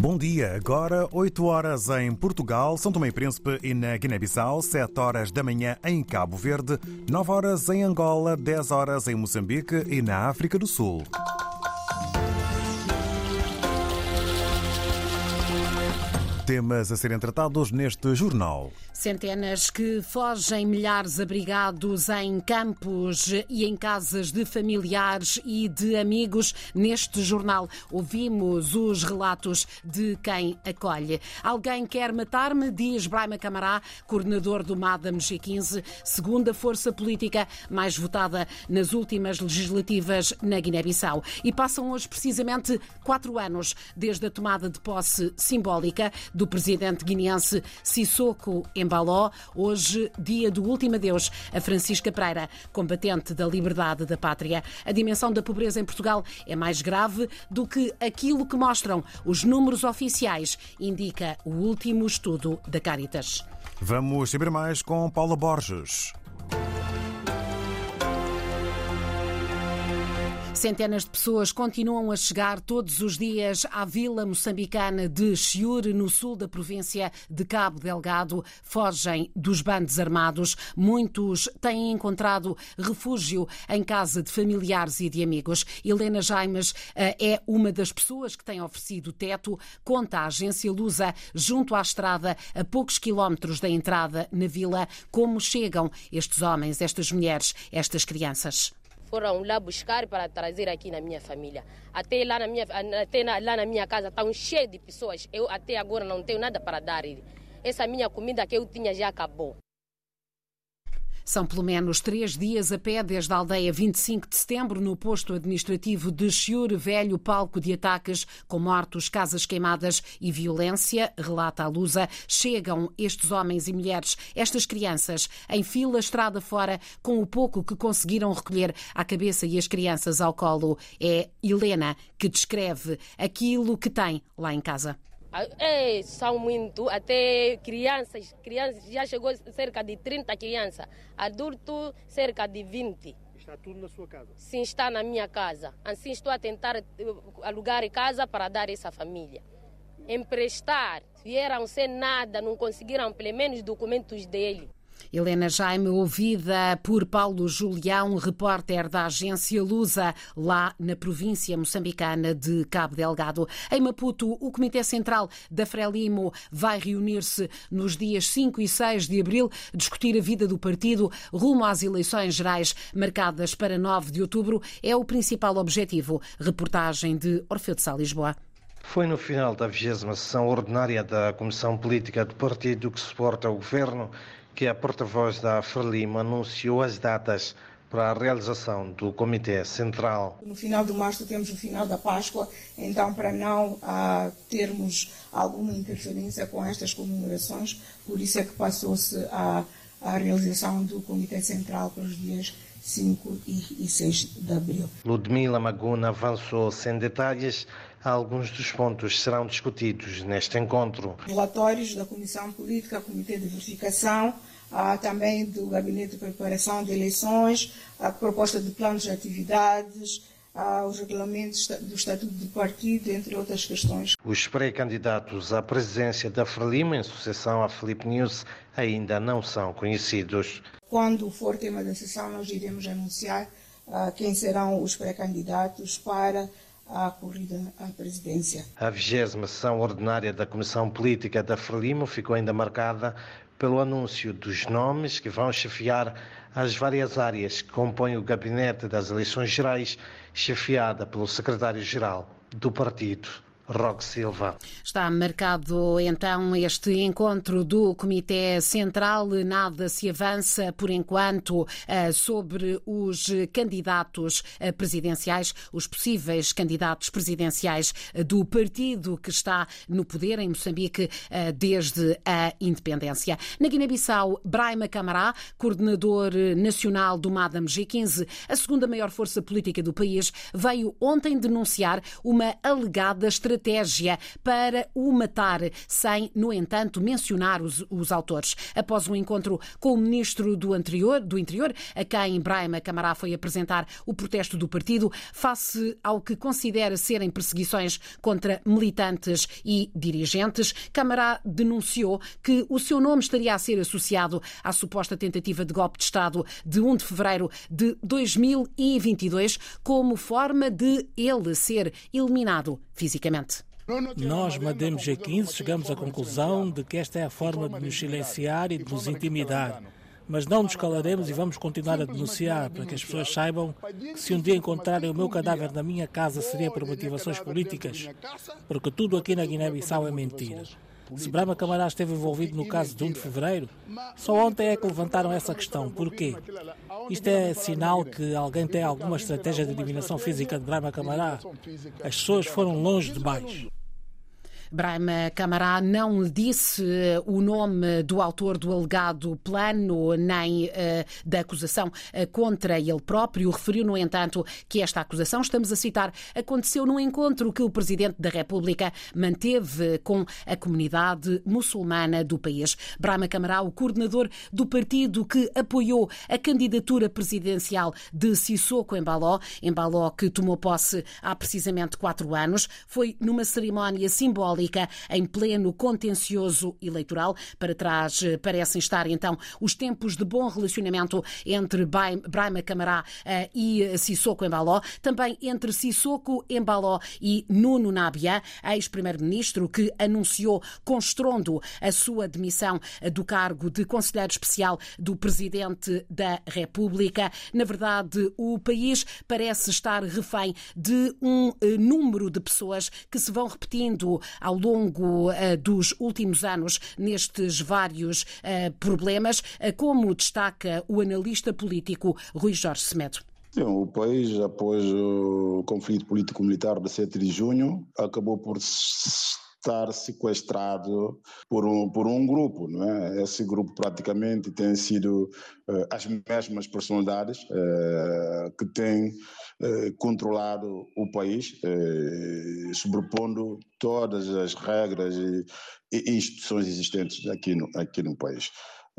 Bom dia, agora 8 horas em Portugal, São Tomé e Príncipe e na Guiné-Bissau, 7 horas da manhã em Cabo Verde, 9 horas em Angola, 10 horas em Moçambique e na África do Sul. Temas a serem tratados neste jornal. Centenas que fogem, milhares abrigados em campos e em casas de familiares e de amigos. Neste jornal ouvimos os relatos de quem acolhe. Alguém quer matar-me, diz Braima Camará, coordenador do MADAM G15, segunda força política mais votada nas últimas legislativas na Guiné-Bissau. E passam hoje precisamente quatro anos desde a tomada de posse simbólica do presidente guineense Sissoko Embaló, hoje dia do último adeus a Francisca Pereira, combatente da liberdade da pátria. A dimensão da pobreza em Portugal é mais grave do que aquilo que mostram os números oficiais, indica o último estudo da Caritas. Vamos saber mais com Paula Borges. Centenas de pessoas continuam a chegar todos os dias à vila moçambicana de Chiure, no sul da província de Cabo Delgado. Fogem dos bandos armados. Muitos têm encontrado refúgio em casa de familiares e de amigos. Helena Jaimes eh, é uma das pessoas que tem oferecido teto. Conta a agência Lusa, junto à estrada, a poucos quilómetros da entrada na vila, como chegam estes homens, estas mulheres, estas crianças foram lá buscar para trazer aqui na minha família. Até lá na minha, até lá na minha casa estão cheios de pessoas. Eu até agora não tenho nada para dar. Essa minha comida que eu tinha já acabou. São pelo menos três dias a pé desde a aldeia 25 de setembro, no posto administrativo de Chiure, velho palco de ataques com mortos, casas queimadas e violência, relata a Lusa. Chegam estes homens e mulheres, estas crianças, em fila estrada fora, com o pouco que conseguiram recolher à cabeça e as crianças ao colo. É Helena que descreve aquilo que tem lá em casa. É, são muito, até crianças, crianças, já chegou cerca de 30 crianças, adulto cerca de 20. Está tudo na sua casa? Sim, está na minha casa. Assim estou a tentar eh, alugar casa para dar essa família. Emprestar, vieram sem nada, não conseguiram pelo menos documentos dele. Helena Jaime, ouvida por Paulo Julião, repórter da agência Lusa, lá na província moçambicana de Cabo Delgado. Em Maputo, o Comitê Central da Frelimo vai reunir-se nos dias 5 e 6 de abril, discutir a vida do partido rumo às eleições gerais marcadas para 9 de outubro. É o principal objetivo. Reportagem de Orfeu de Sá, Lisboa. Foi no final da 20 sessão ordinária da Comissão Política do Partido que suporta o Governo que a porta-voz da Frelimo anunciou as datas para a realização do Comitê Central. No final de março temos o final da Páscoa, então para não ah, termos alguma interferência com estas comemorações, por isso é que passou-se a, a realização do Comitê Central para os dias 5 e 6 de abril. Ludmila Maguna avançou sem detalhes. Alguns dos pontos serão discutidos neste encontro. Relatórios da Comissão Política, Comitê de Verificação, ah, também do Gabinete de Preparação de Eleições, a proposta de planos de atividades, ah, os regulamentos do Estatuto do Partido, entre outras questões. Os pré-candidatos à presidência da Frelimo, em sucessão à Felipe News, ainda não são conhecidos. Quando for tema da sessão, nós iremos anunciar ah, quem serão os pré-candidatos para a corrida à presidência. A vigésima sessão ordinária da Comissão Política da Frelimo ficou ainda marcada pelo anúncio dos nomes que vão chefiar as várias áreas que compõem o gabinete das eleições gerais, chefiada pelo secretário-geral do partido. Roque Silva. Está marcado então este encontro do Comitê Central. Nada se avança por enquanto eh, sobre os candidatos eh, presidenciais, os possíveis candidatos presidenciais eh, do partido que está no poder em Moçambique desde a independência. Na Guiné-Bissau, Braima Camará, coordenador nacional do MADAM G15, a segunda maior força política do país, veio ontem denunciar uma alegada estratégia estratégia para o matar, sem, no entanto, mencionar os, os autores. Após um encontro com o ministro do, anterior, do Interior, a quem Brahma Camará foi apresentar o protesto do partido, face ao que considera serem perseguições contra militantes e dirigentes, Camará denunciou que o seu nome estaria a ser associado à suposta tentativa de golpe de Estado de 1 de fevereiro de 2022 como forma de ele ser eliminado fisicamente. Nós, Madame G15, chegamos à conclusão de que esta é a forma de nos silenciar e de nos intimidar. Mas não nos calaremos e vamos continuar a denunciar para que as pessoas saibam que se um dia encontrarem o meu cadáver na minha casa seria por motivações políticas, porque tudo aqui na Guiné-Bissau é mentira. Se Brahma Camará esteve envolvido no caso de 1 de fevereiro, só ontem é que levantaram essa questão. Porquê? Isto é sinal que alguém tem alguma estratégia de eliminação física de Brahma Camará? As pessoas foram longe demais. Brahma Camará não disse eh, o nome do autor do alegado plano nem uh, da acusação uh, contra ele próprio. Referiu, no entanto, que esta acusação, estamos a citar, aconteceu num encontro que o Presidente da República manteve com a comunidade muçulmana do país. Brahma Camará, o coordenador do partido que apoiou a candidatura presidencial de Sissoko Embaló, Embaló que tomou posse há precisamente quatro anos, foi numa cerimónia simbólica Em pleno contencioso eleitoral. Para trás eh, parecem estar então os tempos de bom relacionamento entre Braima Camará eh, e Sissoko Embaló, também entre Sissoko Embaló e Nuno Nabia, ex-primeiro-ministro que anunciou com estrondo a sua demissão eh, do cargo de conselheiro especial do presidente da República. Na verdade, o país parece estar refém de um número de pessoas que se vão repetindo ao ao longo uh, dos últimos anos nestes vários uh, problemas, uh, como destaca o analista político Rui Jorge Semedo. Sim, o país, após o conflito político-militar de 7 de junho, acabou por estar sequestrado por um, por um grupo. Não é? Esse grupo praticamente tem sido uh, as mesmas personalidades uh, que têm uh, controlado o país, sobrepondo todas as regras e, e, instituições existentes aqui no, aqui no país.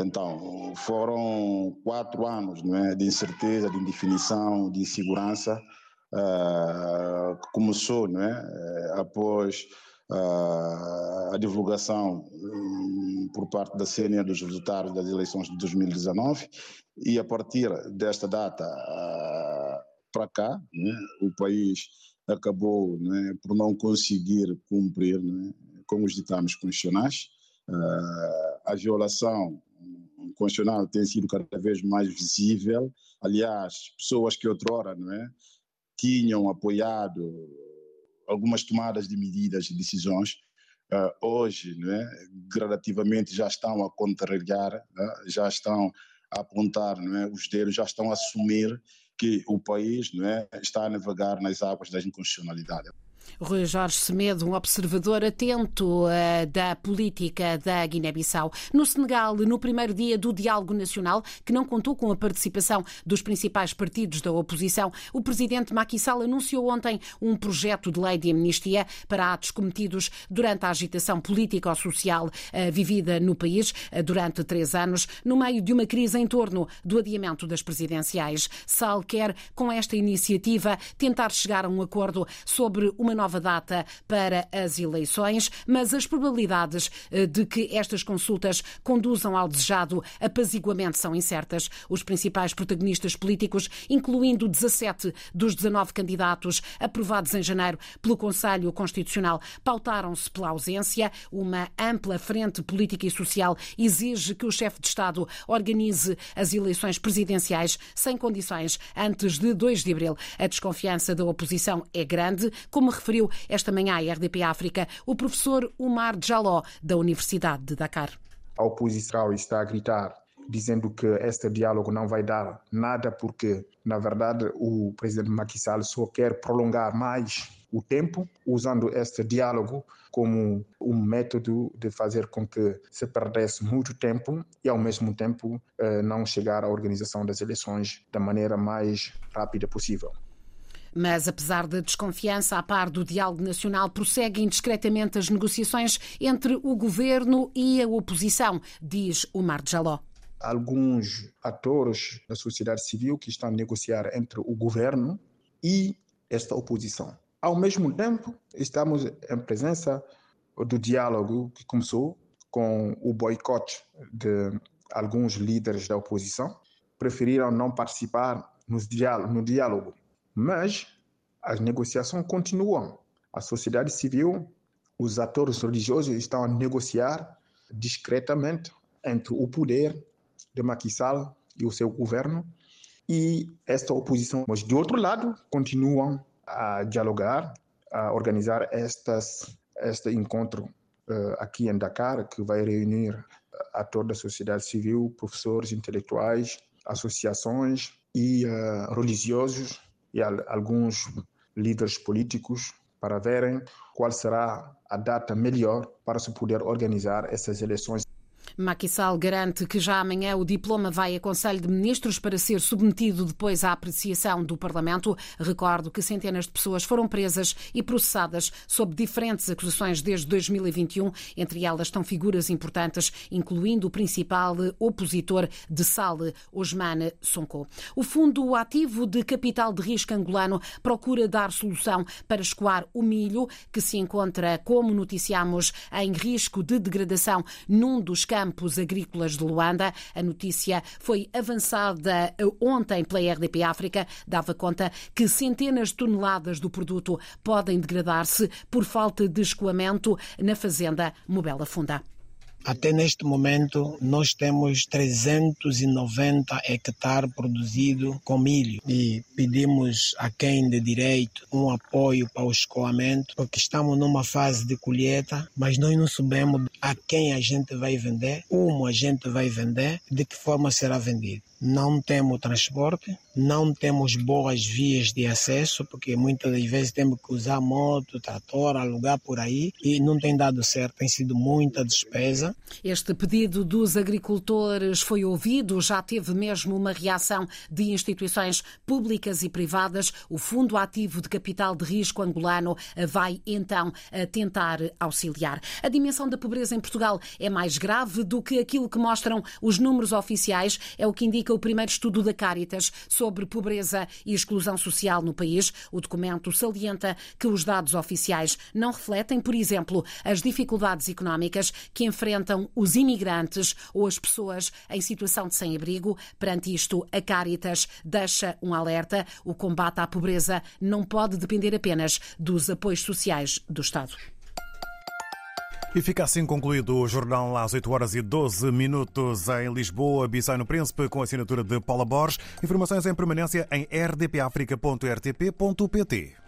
Então, foram quatro anos não é, de incerteza, de indefinição, de insegurança, que começou não é, após a divulgação hum, por parte da CNE dos resultados das eleições de 2019 e a partir desta data para cá, né, o país acabou né, por não conseguir cumprir né, com os ditames constitucionais. a violação constitucional tem sido cada vez mais visível. Aliás, pessoas que outrora não é, tinham apoiado algumas tomadas de medidas e decisões uh, hoje, né, gradativamente já estão a contrariar, né, já estão a apontar né, os dedos, já estão a assumir que o país né, está a navegar nas águas da inconstitucionalidade. Rui Jorge Semedo, um observador atento uh, da política da Guiné-Bissau. No Senegal, no primeiro dia do diálogo nacional, que não contou com a participação dos principais partidos da oposição, o presidente Macky Sall anunciou ontem um projeto de lei de amnistia para atos cometidos durante a agitação política ou social uh, vivida no país uh, durante três anos, no meio de uma crise em torno do adiamento das presidenciais. Sall quer, com esta iniciativa, tentar chegar a um acordo sobre uma nova data para as eleições, mas as probabilidades eh, de que estas consultas conduzam ao desejado apaziguamento são incertas. Os principais protagonistas políticos, incluindo 17 dos 19 candidatos aprovados em janeiro pelo Conselho Constitucional, pautaram-se pela ausência. Uma ampla frente política e social exige que o chefe de Estado organize as eleições presidenciais sem condições antes de 2 de abril. A desconfiança da oposição é grande, como referiu esta manhã à RDP África o professor Umar Jaló, da Universidade de Dakar. A oposição está a gritar dizendo que este diálogo não vai dar nada porque, na verdade, o presidente Macky Sall só quer prolongar mais o tempo, usando este diálogo como um método de fazer com que se perdesse muito tempo e, ao mesmo tempo, eh, não chegar à organização das eleições da maneira mais rápida possível. Mas, apesar da desconfiança a par do diálogo nacional, prosseguem discretamente as negociações entre o governo e a oposição, diz o Mar Jaló alguns atores da sociedade civil que estão a negociar entre o governo e esta oposição. Ao mesmo tempo, estamos em presença do diálogo que começou com o boicote de alguns líderes da oposição, preferiram não participar no diálogo. Mas as negociações continuam. A sociedade civil, os atores religiosos estão a negociar discretamente entre o poder de Macky Sall e o seu governo e esta oposição. Mas, de outro lado, continuam a dialogar, a organizar estas, este encontro uh, aqui em Dakar, que vai reunir atores da sociedade civil, professores intelectuais, associações e uh, religiosos e al alguns líderes políticos para verem qual será a data melhor para se poder organizar essas eleições. Macky Sall garante que já amanhã o diploma vai a Conselho de Ministros para ser submetido depois à apreciação do Parlamento. Recordo que centenas de pessoas foram presas e processadas sob diferentes acusações desde 2021. Entre elas estão figuras importantes, incluindo o principal opositor de Sal, Osmane Sonko. O Fundo Ativo de Capital de Risco Angolano procura dar solução para escoar o milho, que se encontra, como noticiamos, em risco de degradação num dos campos campos agrícolas de Luanda. A notícia foi avançada ontem pela RDP África. Dava conta que centenas de toneladas do produto podem degradar-se por falta de escoamento na fazenda Mobela Funda. Até neste momento, nós temos 390 hectares produzidos com milho e pedimos a quem de direito um apoio para o escoamento, porque estamos numa fase de colheita, mas nós não sabemos a quem a gente vai vender, como a gente vai vender, de que forma será vendido. Não temos transporte, não temos boas vias de acesso, porque muitas das vezes temos que usar moto, trator, alugar por aí e não tem dado certo, tem sido muita despesa. Este pedido dos agricultores foi ouvido, já teve mesmo uma reação de instituições públicas e privadas. O Fundo Ativo de Capital de Risco Angolano vai então tentar auxiliar. A dimensão da pobreza em Portugal é mais grave do que aquilo que mostram os números oficiais, é o que indica o primeiro estudo da Caritas sobre pobreza e exclusão social no país. O documento salienta que os dados oficiais não refletem, por exemplo, as dificuldades económicas que enfrentam os imigrantes ou as pessoas em situação de sem-abrigo. Perante isto, a Caritas deixa um alerta: o combate à pobreza não pode depender apenas dos apoios sociais do Estado. E fica assim concluído o jornal às 8 horas e 12 minutos em Lisboa, Bissau no Príncipe, com a assinatura de Paula Borges. Informações em permanência em rdpafrica.rtp.pt.